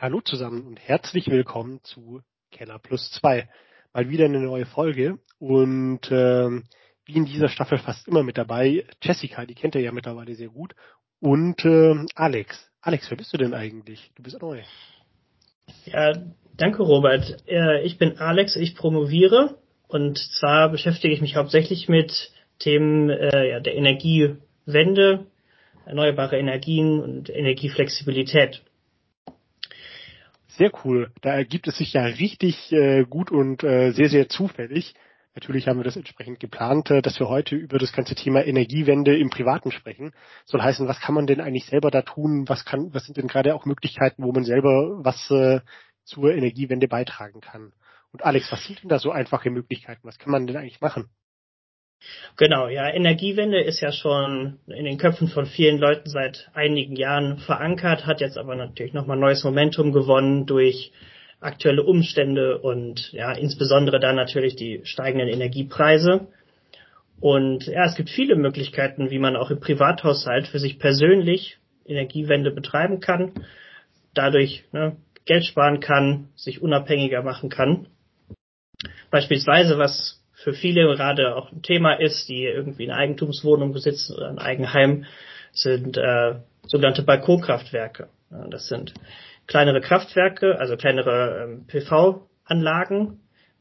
Hallo zusammen und herzlich willkommen zu Keller Plus 2. Mal wieder eine neue Folge und ähm, wie in dieser Staffel fast immer mit dabei, Jessica, die kennt ihr ja mittlerweile sehr gut, und ähm, Alex. Alex, wer bist du denn eigentlich? Du bist neu. Ja, danke Robert. Äh, ich bin Alex, ich promoviere und zwar beschäftige ich mich hauptsächlich mit Themen äh, ja, der Energiewende, erneuerbare Energien und Energieflexibilität. Sehr cool. Da ergibt es sich ja richtig äh, gut und äh, sehr, sehr zufällig. Natürlich haben wir das entsprechend geplant, äh, dass wir heute über das ganze Thema Energiewende im Privaten sprechen. Soll heißen, was kann man denn eigentlich selber da tun? Was kann, was sind denn gerade auch Möglichkeiten, wo man selber was äh, zur Energiewende beitragen kann? Und Alex, was sind denn da so einfache Möglichkeiten? Was kann man denn eigentlich machen? Genau, ja, Energiewende ist ja schon in den Köpfen von vielen Leuten seit einigen Jahren verankert, hat jetzt aber natürlich nochmal neues Momentum gewonnen durch aktuelle Umstände und ja, insbesondere dann natürlich die steigenden Energiepreise. Und ja, es gibt viele Möglichkeiten, wie man auch im Privathaushalt für sich persönlich Energiewende betreiben kann, dadurch ne, Geld sparen kann, sich unabhängiger machen kann. Beispielsweise, was für viele gerade auch ein Thema ist, die irgendwie eine Eigentumswohnung besitzen oder ein Eigenheim, sind äh, sogenannte Balkonkraftwerke. Ja, das sind kleinere Kraftwerke, also kleinere ähm, PV-Anlagen,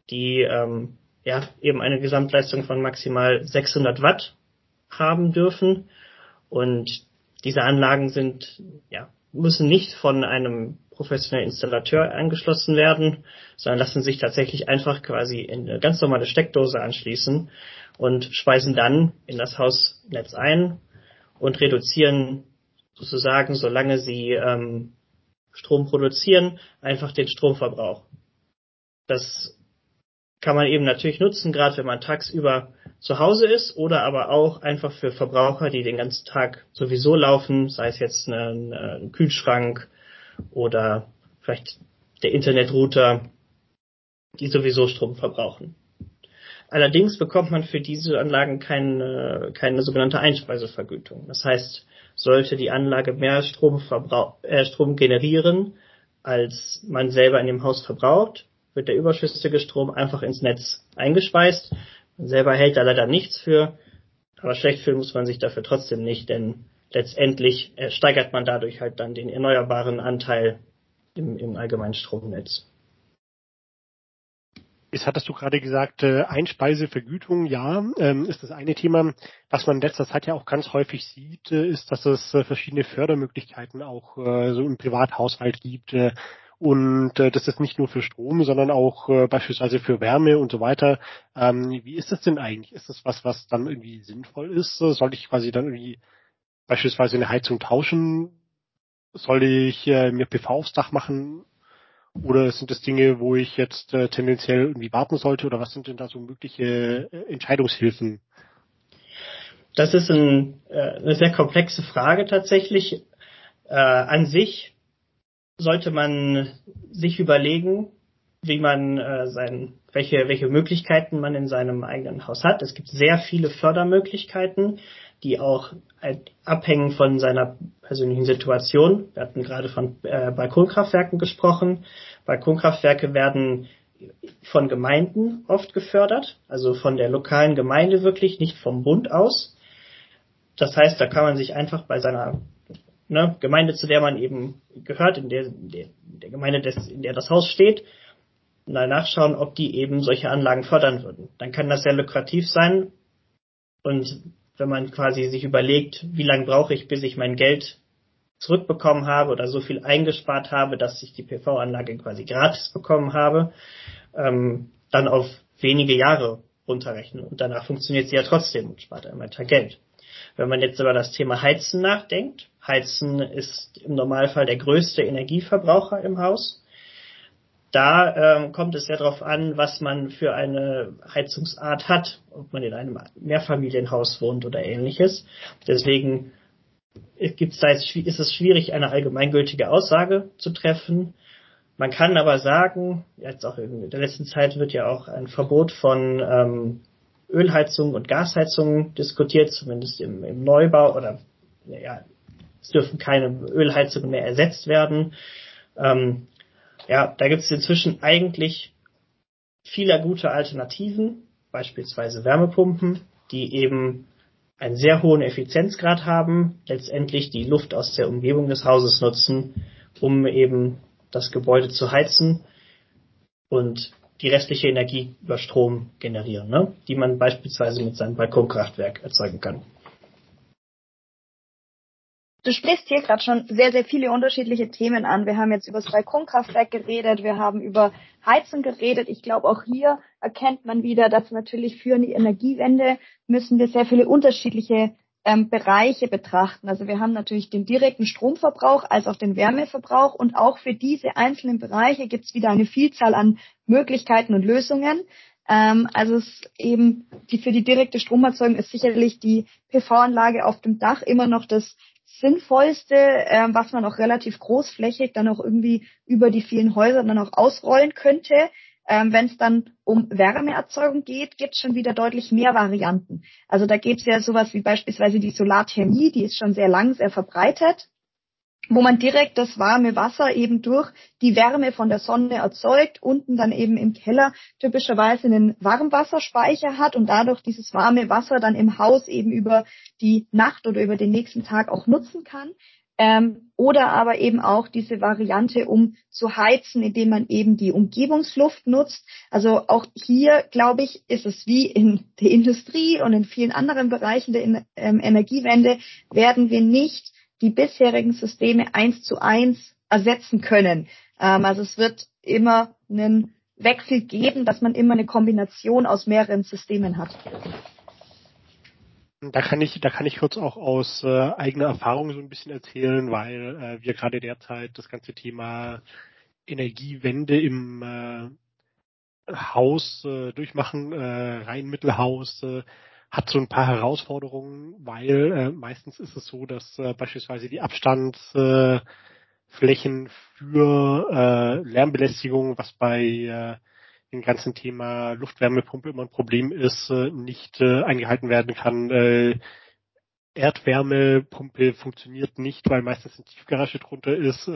die ähm, ja eben eine Gesamtleistung von maximal 600 Watt haben dürfen. Und diese Anlagen sind ja müssen nicht von einem professionellen Installateur angeschlossen werden, sondern lassen sich tatsächlich einfach quasi in eine ganz normale Steckdose anschließen und speisen dann in das Hausnetz ein und reduzieren sozusagen, solange sie ähm, Strom produzieren, einfach den Stromverbrauch. Das kann man eben natürlich nutzen, gerade wenn man tagsüber zu Hause ist oder aber auch einfach für Verbraucher, die den ganzen Tag sowieso laufen, sei es jetzt ein, ein Kühlschrank oder vielleicht der Internetrouter, die sowieso Strom verbrauchen. Allerdings bekommt man für diese Anlagen keine, keine sogenannte Einspeisevergütung. Das heißt, sollte die Anlage mehr Strom, äh, Strom generieren, als man selber in dem Haus verbraucht, wird der überschüssige Strom einfach ins Netz eingespeist. Man selber hält da leider nichts für, aber schlecht fühlen muss man sich dafür trotzdem nicht, denn letztendlich äh, steigert man dadurch halt dann den erneuerbaren Anteil im, im allgemeinen Stromnetz. Jetzt hattest du gerade gesagt, äh, Einspeisevergütung, ja, ähm, ist das eine Thema. Was man in letzter Zeit ja auch ganz häufig sieht, äh, ist, dass es verschiedene Fördermöglichkeiten auch so im Privathaushalt gibt. Und äh, das ist nicht nur für Strom, sondern auch äh, beispielsweise für Wärme und so weiter. Ähm, wie ist das denn eigentlich? Ist das was, was dann irgendwie sinnvoll ist? Soll ich quasi dann irgendwie beispielsweise eine Heizung tauschen? Soll ich äh, mir PV aufs Dach machen? Oder sind das Dinge, wo ich jetzt äh, tendenziell irgendwie warten sollte? Oder was sind denn da so mögliche äh, Entscheidungshilfen? Das ist ein, äh, eine sehr komplexe Frage tatsächlich. Äh, an sich sollte man sich überlegen, wie man äh, sein, welche, welche Möglichkeiten man in seinem eigenen Haus hat. Es gibt sehr viele Fördermöglichkeiten, die auch abhängen von seiner persönlichen Situation. Wir hatten gerade von äh, Balkonkraftwerken gesprochen. Balkonkraftwerke werden von Gemeinden oft gefördert, also von der lokalen Gemeinde wirklich, nicht vom Bund aus. Das heißt, da kann man sich einfach bei seiner ne, Gemeinde, zu der man eben gehört, in der, der, der Gemeinde, des, in der das Haus steht, mal nachschauen, ob die eben solche Anlagen fördern würden. Dann kann das sehr lukrativ sein. Und wenn man quasi sich überlegt, wie lange brauche ich, bis ich mein Geld zurückbekommen habe oder so viel eingespart habe, dass ich die PV-Anlage quasi gratis bekommen habe, ähm, dann auf wenige Jahre runterrechnen. Und danach funktioniert sie ja trotzdem und spart einem weiter Geld. Wenn man jetzt über das Thema Heizen nachdenkt, Heizen ist im Normalfall der größte Energieverbraucher im Haus. Da ähm, kommt es ja darauf an, was man für eine Heizungsart hat, ob man in einem Mehrfamilienhaus wohnt oder ähnliches. Deswegen gibt's da jetzt, ist es schwierig, eine allgemeingültige Aussage zu treffen. Man kann aber sagen, jetzt auch in der letzten Zeit wird ja auch ein Verbot von ähm, Ölheizungen und Gasheizungen diskutiert, zumindest im, im Neubau oder ja, es dürfen keine Ölheizungen mehr ersetzt werden. Ähm, ja, da gibt es inzwischen eigentlich viele gute Alternativen, beispielsweise Wärmepumpen, die eben einen sehr hohen Effizienzgrad haben, letztendlich die Luft aus der Umgebung des Hauses nutzen, um eben das Gebäude zu heizen und die restliche Energie über Strom generieren, ne? die man beispielsweise mit seinem Balkonkraftwerk erzeugen kann. Du sprichst hier gerade schon sehr, sehr viele unterschiedliche Themen an. Wir haben jetzt über das Balkonkraftwerk geredet, wir haben über Heizen geredet. Ich glaube, auch hier erkennt man wieder, dass natürlich für die Energiewende müssen wir sehr viele unterschiedliche ähm, Bereiche betrachten. Also wir haben natürlich den direkten Stromverbrauch als auch den Wärmeverbrauch und auch für diese einzelnen Bereiche gibt es wieder eine Vielzahl an Möglichkeiten und Lösungen. Ähm, also es eben die für die direkte Stromerzeugung ist sicherlich die PV-Anlage auf dem Dach immer noch das Sinnvollste, äh, was man auch relativ großflächig dann auch irgendwie über die vielen Häuser dann auch ausrollen könnte. Ähm, Wenn es dann um Wärmeerzeugung geht, gibt es schon wieder deutlich mehr Varianten. Also da gibt es ja sowas wie beispielsweise die Solarthermie, die ist schon sehr lang, sehr verbreitet wo man direkt das warme Wasser eben durch die Wärme von der Sonne erzeugt, unten dann eben im Keller typischerweise einen Warmwasserspeicher hat und dadurch dieses warme Wasser dann im Haus eben über die Nacht oder über den nächsten Tag auch nutzen kann. Ähm, oder aber eben auch diese Variante, um zu heizen, indem man eben die Umgebungsluft nutzt. Also auch hier, glaube ich, ist es wie in der Industrie und in vielen anderen Bereichen der ähm, Energiewende, werden wir nicht die bisherigen Systeme eins zu eins ersetzen können. Ähm, also es wird immer einen Wechsel geben, dass man immer eine Kombination aus mehreren Systemen hat. Da kann ich, da kann ich kurz auch aus äh, eigener Erfahrung so ein bisschen erzählen, weil äh, wir gerade derzeit das ganze Thema Energiewende im äh, Haus äh, durchmachen, äh, Rheinmittelhaus, äh, hat so ein paar Herausforderungen, weil äh, meistens ist es so, dass äh, beispielsweise die Abstandsflächen äh, für äh, Lärmbelästigung, was bei äh, dem ganzen Thema Luftwärmepumpe immer ein Problem ist, äh, nicht äh, eingehalten werden kann. Äh, Erdwärmepumpe funktioniert nicht, weil meistens eine Tiefgarage drunter ist.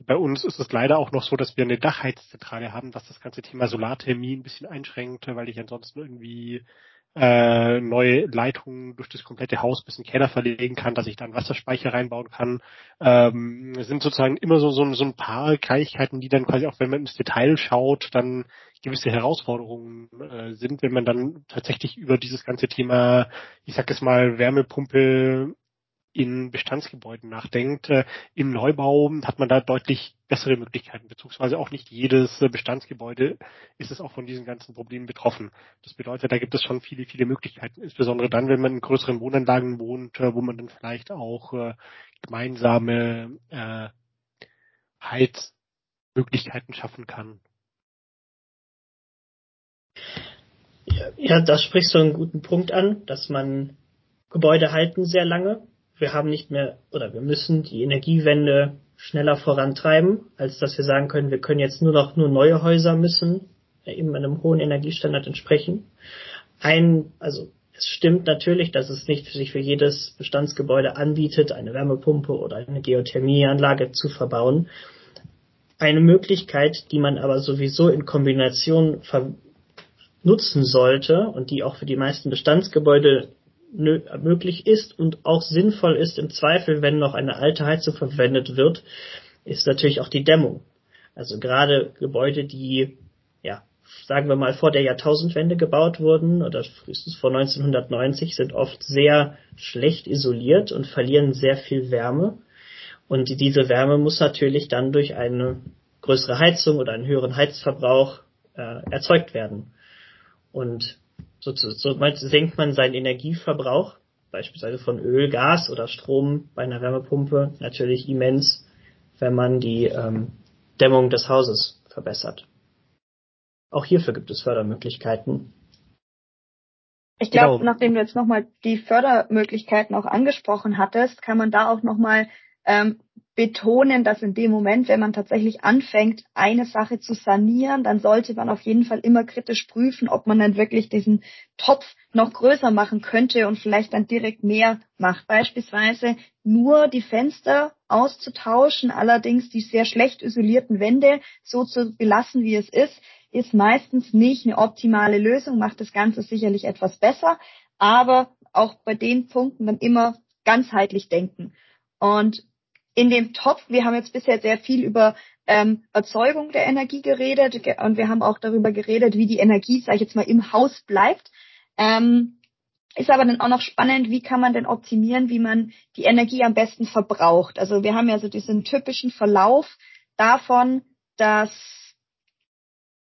Bei uns ist es leider auch noch so, dass wir eine Dachheizzentrale haben, was das ganze Thema Solarthermie ein bisschen einschränkt, weil ich ansonsten irgendwie äh, neue Leitungen durch das komplette Haus bis in den Keller verlegen kann, dass ich dann Wasserspeicher reinbauen kann. Ähm, sind sozusagen immer so, so, so ein paar Kleinigkeiten, die dann quasi auch, wenn man ins Detail schaut, dann gewisse Herausforderungen äh, sind, wenn man dann tatsächlich über dieses ganze Thema, ich sag es mal, Wärmepumpe in Bestandsgebäuden nachdenkt. Äh, Im Neubau hat man da deutlich bessere Möglichkeiten, beziehungsweise auch nicht jedes äh, Bestandsgebäude ist es auch von diesen ganzen Problemen betroffen. Das bedeutet, da gibt es schon viele, viele Möglichkeiten, insbesondere dann, wenn man in größeren Wohnanlagen wohnt, äh, wo man dann vielleicht auch gemeinsame äh, Heizmöglichkeiten schaffen kann. Ja, das sprichst du einen guten Punkt an, dass man Gebäude halten sehr lange wir haben nicht mehr oder wir müssen die Energiewende schneller vorantreiben, als dass wir sagen können, wir können jetzt nur noch nur neue Häuser müssen eben einem hohen Energiestandard entsprechen. Ein, also es stimmt natürlich, dass es nicht sich für jedes Bestandsgebäude anbietet, eine Wärmepumpe oder eine Geothermieanlage zu verbauen. Eine Möglichkeit, die man aber sowieso in Kombination nutzen sollte und die auch für die meisten Bestandsgebäude möglich ist und auch sinnvoll ist im Zweifel, wenn noch eine alte Heizung verwendet wird, ist natürlich auch die Dämmung. Also gerade Gebäude, die, ja, sagen wir mal vor der Jahrtausendwende gebaut wurden oder frühestens vor 1990, sind oft sehr schlecht isoliert und verlieren sehr viel Wärme. Und diese Wärme muss natürlich dann durch eine größere Heizung oder einen höheren Heizverbrauch äh, erzeugt werden. Und so, so senkt man seinen Energieverbrauch, beispielsweise von Öl, Gas oder Strom bei einer Wärmepumpe, natürlich immens, wenn man die ähm, Dämmung des Hauses verbessert. Auch hierfür gibt es Fördermöglichkeiten. Ich glaube, genau. nachdem du jetzt nochmal die Fördermöglichkeiten auch angesprochen hattest, kann man da auch nochmal ähm, betonen, dass in dem Moment, wenn man tatsächlich anfängt, eine Sache zu sanieren, dann sollte man auf jeden Fall immer kritisch prüfen, ob man dann wirklich diesen Topf noch größer machen könnte und vielleicht dann direkt mehr macht. Beispielsweise nur die Fenster auszutauschen, allerdings die sehr schlecht isolierten Wände so zu belassen, wie es ist, ist meistens nicht eine optimale Lösung, macht das Ganze sicherlich etwas besser, aber auch bei den Punkten dann immer ganzheitlich denken. Und in dem Topf, wir haben jetzt bisher sehr viel über ähm, Erzeugung der Energie geredet und wir haben auch darüber geredet, wie die Energie, sage ich jetzt mal, im Haus bleibt. Ähm, ist aber dann auch noch spannend, wie kann man denn optimieren, wie man die Energie am besten verbraucht. Also wir haben ja so diesen typischen Verlauf davon, dass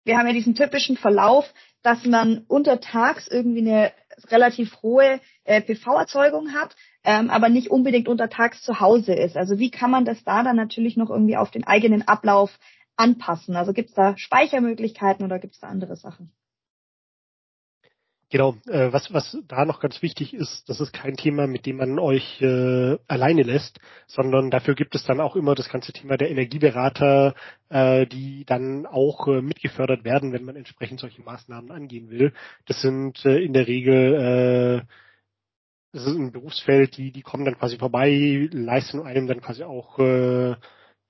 wir haben ja diesen typischen Verlauf, dass man untertags irgendwie eine relativ hohe äh, PV-Erzeugung hat, ähm, aber nicht unbedingt untertags zu Hause ist. Also wie kann man das da dann natürlich noch irgendwie auf den eigenen Ablauf anpassen? Also gibt es da Speichermöglichkeiten oder gibt es da andere Sachen? Genau, äh, was, was da noch ganz wichtig ist, das ist kein Thema, mit dem man euch äh, alleine lässt, sondern dafür gibt es dann auch immer das ganze Thema der Energieberater, äh, die dann auch äh, mitgefördert werden, wenn man entsprechend solche Maßnahmen angehen will. Das sind äh, in der Regel äh, das ist ein Berufsfeld, die, die kommen dann quasi vorbei, leisten einem dann quasi auch äh,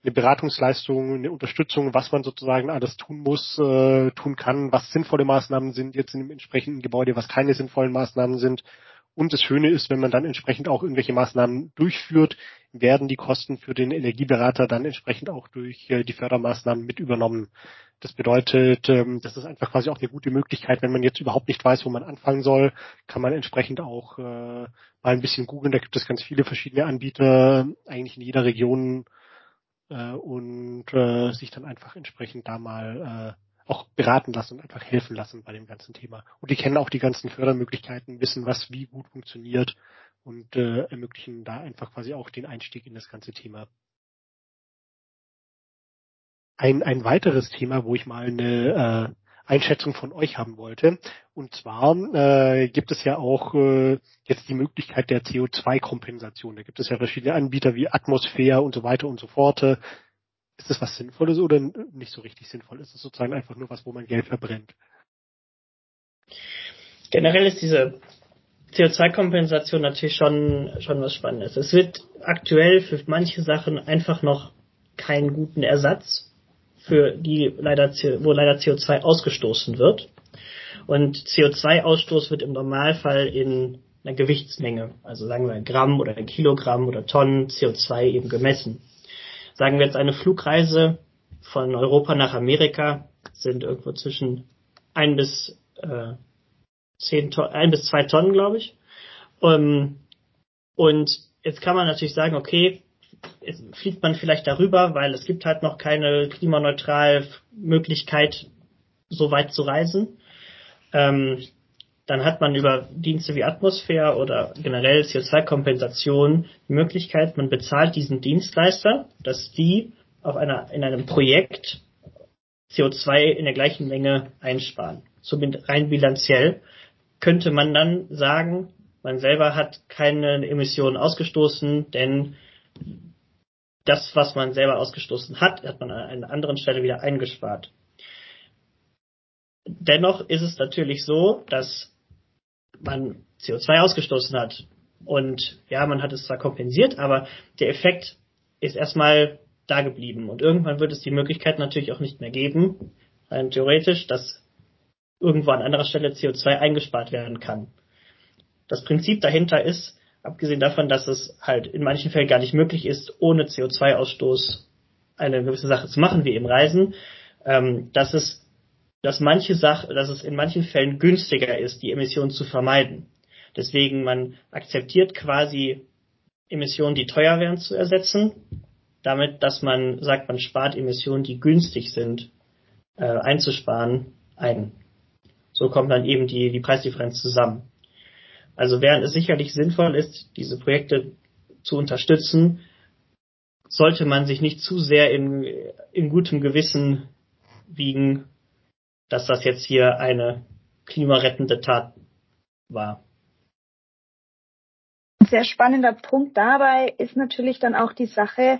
eine Beratungsleistung, eine Unterstützung, was man sozusagen alles tun muss, äh, tun kann, was sinnvolle Maßnahmen sind jetzt in dem entsprechenden Gebäude, was keine sinnvollen Maßnahmen sind. Und das Schöne ist, wenn man dann entsprechend auch irgendwelche Maßnahmen durchführt, werden die Kosten für den Energieberater dann entsprechend auch durch äh, die Fördermaßnahmen mit übernommen. Das bedeutet, ähm, das ist einfach quasi auch eine gute Möglichkeit, wenn man jetzt überhaupt nicht weiß, wo man anfangen soll, kann man entsprechend auch äh, mal ein bisschen googeln. Da gibt es ganz viele verschiedene Anbieter, eigentlich in jeder Region äh, und äh, sich dann einfach entsprechend da mal äh, auch beraten lassen und einfach helfen lassen bei dem ganzen Thema. Und die kennen auch die ganzen Fördermöglichkeiten, wissen, was wie gut funktioniert und äh, ermöglichen da einfach quasi auch den Einstieg in das ganze Thema. Ein, ein weiteres Thema, wo ich mal eine äh, Einschätzung von euch haben wollte. Und zwar äh, gibt es ja auch äh, jetzt die Möglichkeit der CO2-Kompensation. Da gibt es ja verschiedene Anbieter wie Atmosphäre und so weiter und so fort. Ist das was Sinnvolles oder nicht so richtig sinnvoll? Ist es sozusagen einfach nur was, wo man Geld verbrennt? Generell ist diese CO2-Kompensation natürlich schon, schon was Spannendes. Es wird aktuell für manche Sachen einfach noch keinen guten Ersatz für die leider, wo leider CO2 ausgestoßen wird. Und CO2-Ausstoß wird im Normalfall in einer Gewichtsmenge, also sagen wir Gramm oder Kilogramm oder Tonnen CO2 eben gemessen. Sagen wir jetzt eine Flugreise von Europa nach Amerika sind irgendwo zwischen ein bis äh, zehn Tonnen, ein bis zwei Tonnen, glaube ich. Um, ähm, und jetzt kann man natürlich sagen, okay, fliegt man vielleicht darüber, weil es gibt halt noch keine klimaneutral Möglichkeit, so weit zu reisen. Ähm, dann hat man über Dienste wie Atmosphäre oder generell CO2-Kompensation die Möglichkeit, man bezahlt diesen Dienstleister, dass die auf einer, in einem Projekt CO2 in der gleichen Menge einsparen. Somit rein bilanziell könnte man dann sagen, man selber hat keine Emissionen ausgestoßen, denn das, was man selber ausgestoßen hat, hat man an einer anderen Stelle wieder eingespart. Dennoch ist es natürlich so, dass man CO2 ausgestoßen hat. Und ja, man hat es zwar kompensiert, aber der Effekt ist erstmal da geblieben. Und irgendwann wird es die Möglichkeit natürlich auch nicht mehr geben, rein theoretisch, dass irgendwo an anderer Stelle CO2 eingespart werden kann. Das Prinzip dahinter ist, Abgesehen davon, dass es halt in manchen Fällen gar nicht möglich ist, ohne CO2-Ausstoß eine gewisse Sache zu machen, wie eben Reisen, ähm, dass es, dass manche Sachen, dass es in manchen Fällen günstiger ist, die Emissionen zu vermeiden. Deswegen man akzeptiert quasi Emissionen, die teuer wären, zu ersetzen, damit, dass man sagt, man spart Emissionen, die günstig sind, äh, einzusparen, ein. So kommt dann eben die, die Preisdifferenz zusammen. Also während es sicherlich sinnvoll ist, diese Projekte zu unterstützen, sollte man sich nicht zu sehr in, in gutem Gewissen wiegen, dass das jetzt hier eine klimarettende Tat war. Ein sehr spannender Punkt dabei ist natürlich dann auch die Sache,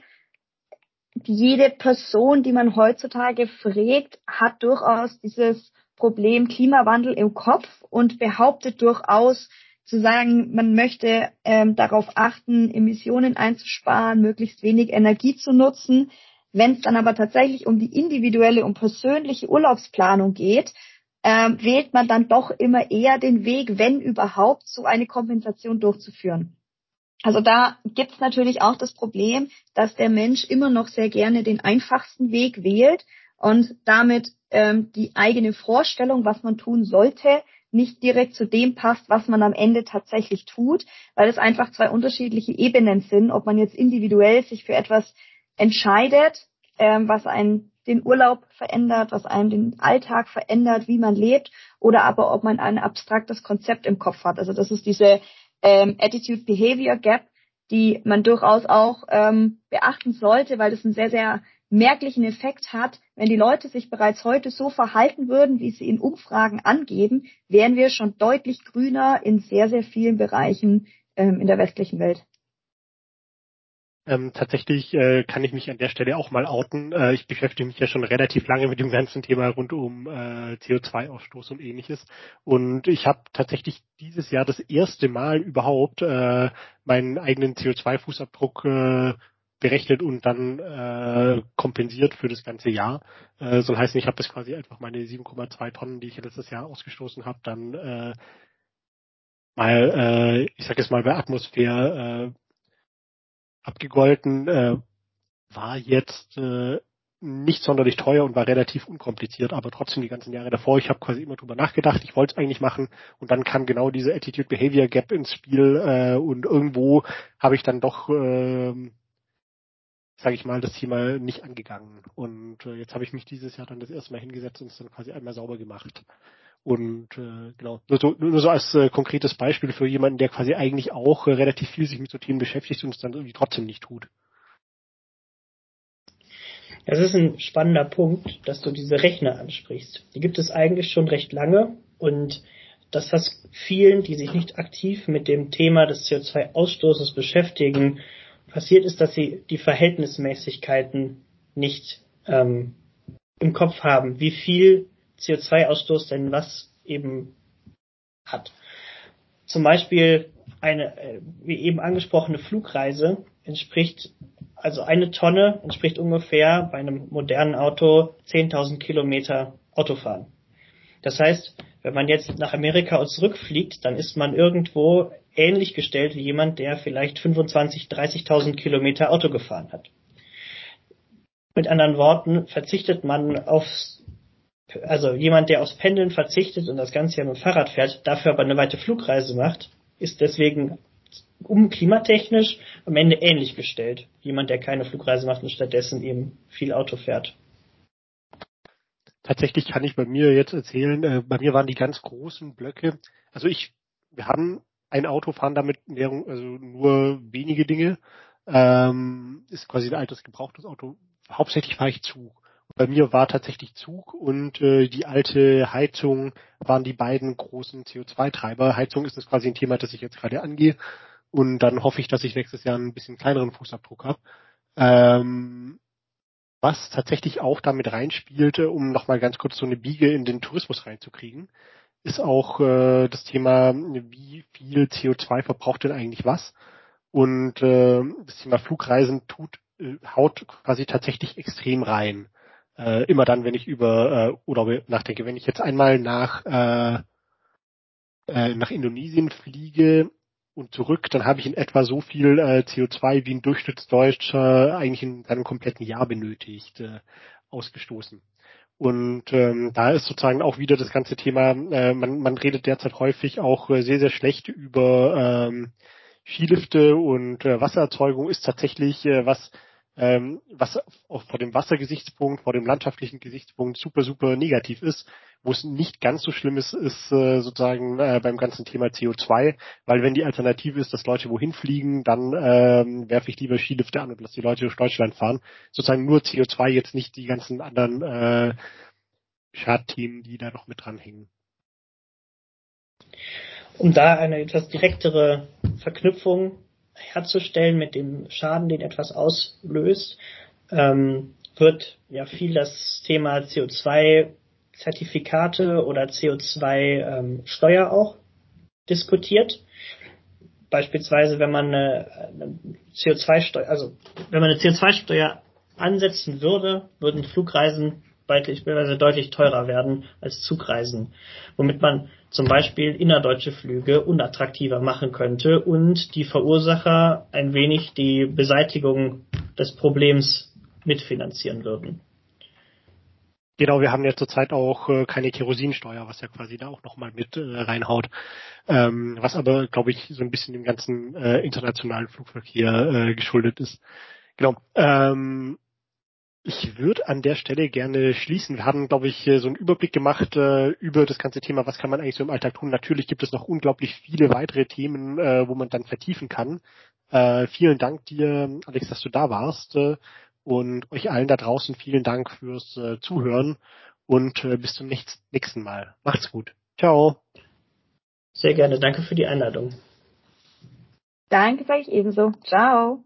jede Person, die man heutzutage fragt, hat durchaus dieses Problem Klimawandel im Kopf und behauptet durchaus zu sagen, man möchte ähm, darauf achten, Emissionen einzusparen, möglichst wenig Energie zu nutzen. Wenn es dann aber tatsächlich um die individuelle und persönliche Urlaubsplanung geht, ähm, wählt man dann doch immer eher den Weg, wenn überhaupt, so eine Kompensation durchzuführen. Also da gibt's natürlich auch das Problem, dass der Mensch immer noch sehr gerne den einfachsten Weg wählt und damit ähm, die eigene Vorstellung, was man tun sollte, nicht direkt zu dem passt, was man am Ende tatsächlich tut, weil es einfach zwei unterschiedliche Ebenen sind, ob man jetzt individuell sich für etwas entscheidet, ähm, was einen den Urlaub verändert, was einem den Alltag verändert, wie man lebt, oder aber ob man ein abstraktes Konzept im Kopf hat. Also das ist diese ähm, Attitude-Behavior Gap, die man durchaus auch ähm, beachten sollte, weil das einen sehr, sehr merklichen Effekt hat. Wenn die Leute sich bereits heute so verhalten würden, wie sie in Umfragen angeben, wären wir schon deutlich grüner in sehr, sehr vielen Bereichen ähm, in der westlichen Welt. Ähm, tatsächlich äh, kann ich mich an der Stelle auch mal outen. Äh, ich beschäftige mich ja schon relativ lange mit dem ganzen Thema rund um äh, CO2-Ausstoß und ähnliches. Und ich habe tatsächlich dieses Jahr das erste Mal überhaupt äh, meinen eigenen CO2-Fußabdruck äh, berechnet und dann äh, kompensiert für das ganze Jahr. Äh, soll heißen, ich habe das quasi einfach meine 7,2 Tonnen, die ich letztes Jahr ausgestoßen habe, dann äh, mal, äh, ich sag jetzt mal bei Atmosphäre äh, abgegolten, äh, war jetzt äh, nicht sonderlich teuer und war relativ unkompliziert, aber trotzdem die ganzen Jahre davor, ich habe quasi immer drüber nachgedacht, ich wollte es eigentlich machen und dann kam genau diese Attitude Behavior Gap ins Spiel äh, und irgendwo habe ich dann doch, äh, sage ich mal, das Thema nicht angegangen und äh, jetzt habe ich mich dieses Jahr dann das erste Mal hingesetzt und es dann quasi einmal sauber gemacht. Und äh, genau, nur so, nur so als äh, konkretes Beispiel für jemanden, der quasi eigentlich auch äh, relativ viel sich mit so Themen beschäftigt und es dann irgendwie trotzdem nicht tut. Das ist ein spannender Punkt, dass du diese Rechner ansprichst. Die gibt es eigentlich schon recht lange und das, was vielen, die sich nicht aktiv mit dem Thema des CO2-Ausstoßes beschäftigen, passiert ist, dass sie die Verhältnismäßigkeiten nicht ähm, im Kopf haben, wie viel CO2-Ausstoß denn was eben hat. Zum Beispiel eine, äh, wie eben angesprochene Flugreise entspricht, also eine Tonne entspricht ungefähr bei einem modernen Auto 10.000 Kilometer Autofahren. Das heißt, wenn man jetzt nach Amerika und zurückfliegt, dann ist man irgendwo ähnlich gestellt wie jemand, der vielleicht 25, 30.000 Kilometer Auto gefahren hat. Mit anderen Worten, verzichtet man aufs also jemand, der aufs Pendeln verzichtet und das Ganze ja mit dem Fahrrad fährt, dafür aber eine weite Flugreise macht, ist deswegen um klimatechnisch am Ende ähnlich gestellt. Jemand, der keine Flugreise macht und stattdessen eben viel Auto fährt. Tatsächlich kann ich bei mir jetzt erzählen, äh, bei mir waren die ganz großen Blöcke, also ich, wir haben ein Auto, fahren damit Währung, also nur wenige Dinge, ähm, ist quasi ein altes gebrauchtes Auto. Hauptsächlich fahre ich Zug. Bei mir war tatsächlich Zug und äh, die alte Heizung waren die beiden großen CO2-Treiber. Heizung ist das quasi ein Thema, das ich jetzt gerade angehe. Und dann hoffe ich, dass ich nächstes Jahr ein bisschen kleineren Fußabdruck habe. Ähm, was tatsächlich auch damit reinspielte, um nochmal ganz kurz so eine Biege in den Tourismus reinzukriegen, ist auch äh, das Thema, wie viel CO2 verbraucht denn eigentlich was? Und äh, das Thema Flugreisen tut, äh, haut quasi tatsächlich extrem rein äh, immer dann, wenn ich über äh, Urlaube nachdenke. Wenn ich jetzt einmal nach, äh, äh, nach Indonesien fliege und zurück, dann habe ich in etwa so viel äh, CO2 wie ein Durchschnittsdeutscher eigentlich in seinem kompletten Jahr benötigt, äh, ausgestoßen. Und ähm, da ist sozusagen auch wieder das ganze Thema, äh, man, man redet derzeit häufig auch äh, sehr, sehr schlecht über ähm, Skilifte und äh, Wassererzeugung ist tatsächlich äh, was, ähm, was auch vor dem Wassergesichtspunkt, vor dem landschaftlichen Gesichtspunkt super, super negativ ist, wo es nicht ganz so schlimm ist, ist äh, sozusagen äh, beim ganzen Thema CO2, weil wenn die Alternative ist, dass Leute wohin fliegen, dann ähm, werfe ich lieber Skilifte an und lasse die Leute durch Deutschland fahren. Sozusagen nur CO2, jetzt nicht die ganzen anderen äh, Schadthemen, die da noch mit dranhängen. Um da eine etwas direktere Verknüpfung herzustellen mit dem Schaden, den etwas auslöst, ähm, wird ja viel das Thema CO2-Zertifikate oder CO2-Steuer ähm, auch diskutiert. Beispielsweise, wenn man eine, eine CO2-Steuer, also wenn man eine CO2-Steuer ansetzen würde, würden Flugreisen deutlich, deutlich teurer werden als Zugreisen, womit man zum Beispiel innerdeutsche Flüge unattraktiver machen könnte und die Verursacher ein wenig die Beseitigung des Problems mitfinanzieren würden. Genau, wir haben ja zurzeit auch äh, keine Kerosinsteuer, was ja quasi da auch nochmal mit äh, reinhaut. Ähm, was aber, glaube ich, so ein bisschen dem ganzen äh, internationalen Flugverkehr äh, geschuldet ist. Genau. Ähm, ich würde an der Stelle gerne schließen. Wir haben, glaube ich, so einen Überblick gemacht äh, über das ganze Thema, was kann man eigentlich so im Alltag tun. Natürlich gibt es noch unglaublich viele weitere Themen, äh, wo man dann vertiefen kann. Äh, vielen Dank dir, Alex, dass du da warst. Äh, und euch allen da draußen vielen Dank fürs äh, Zuhören und äh, bis zum nächsten Mal. Macht's gut. Ciao. Sehr gerne. Danke für die Einladung. Danke, sage ich ebenso. Ciao.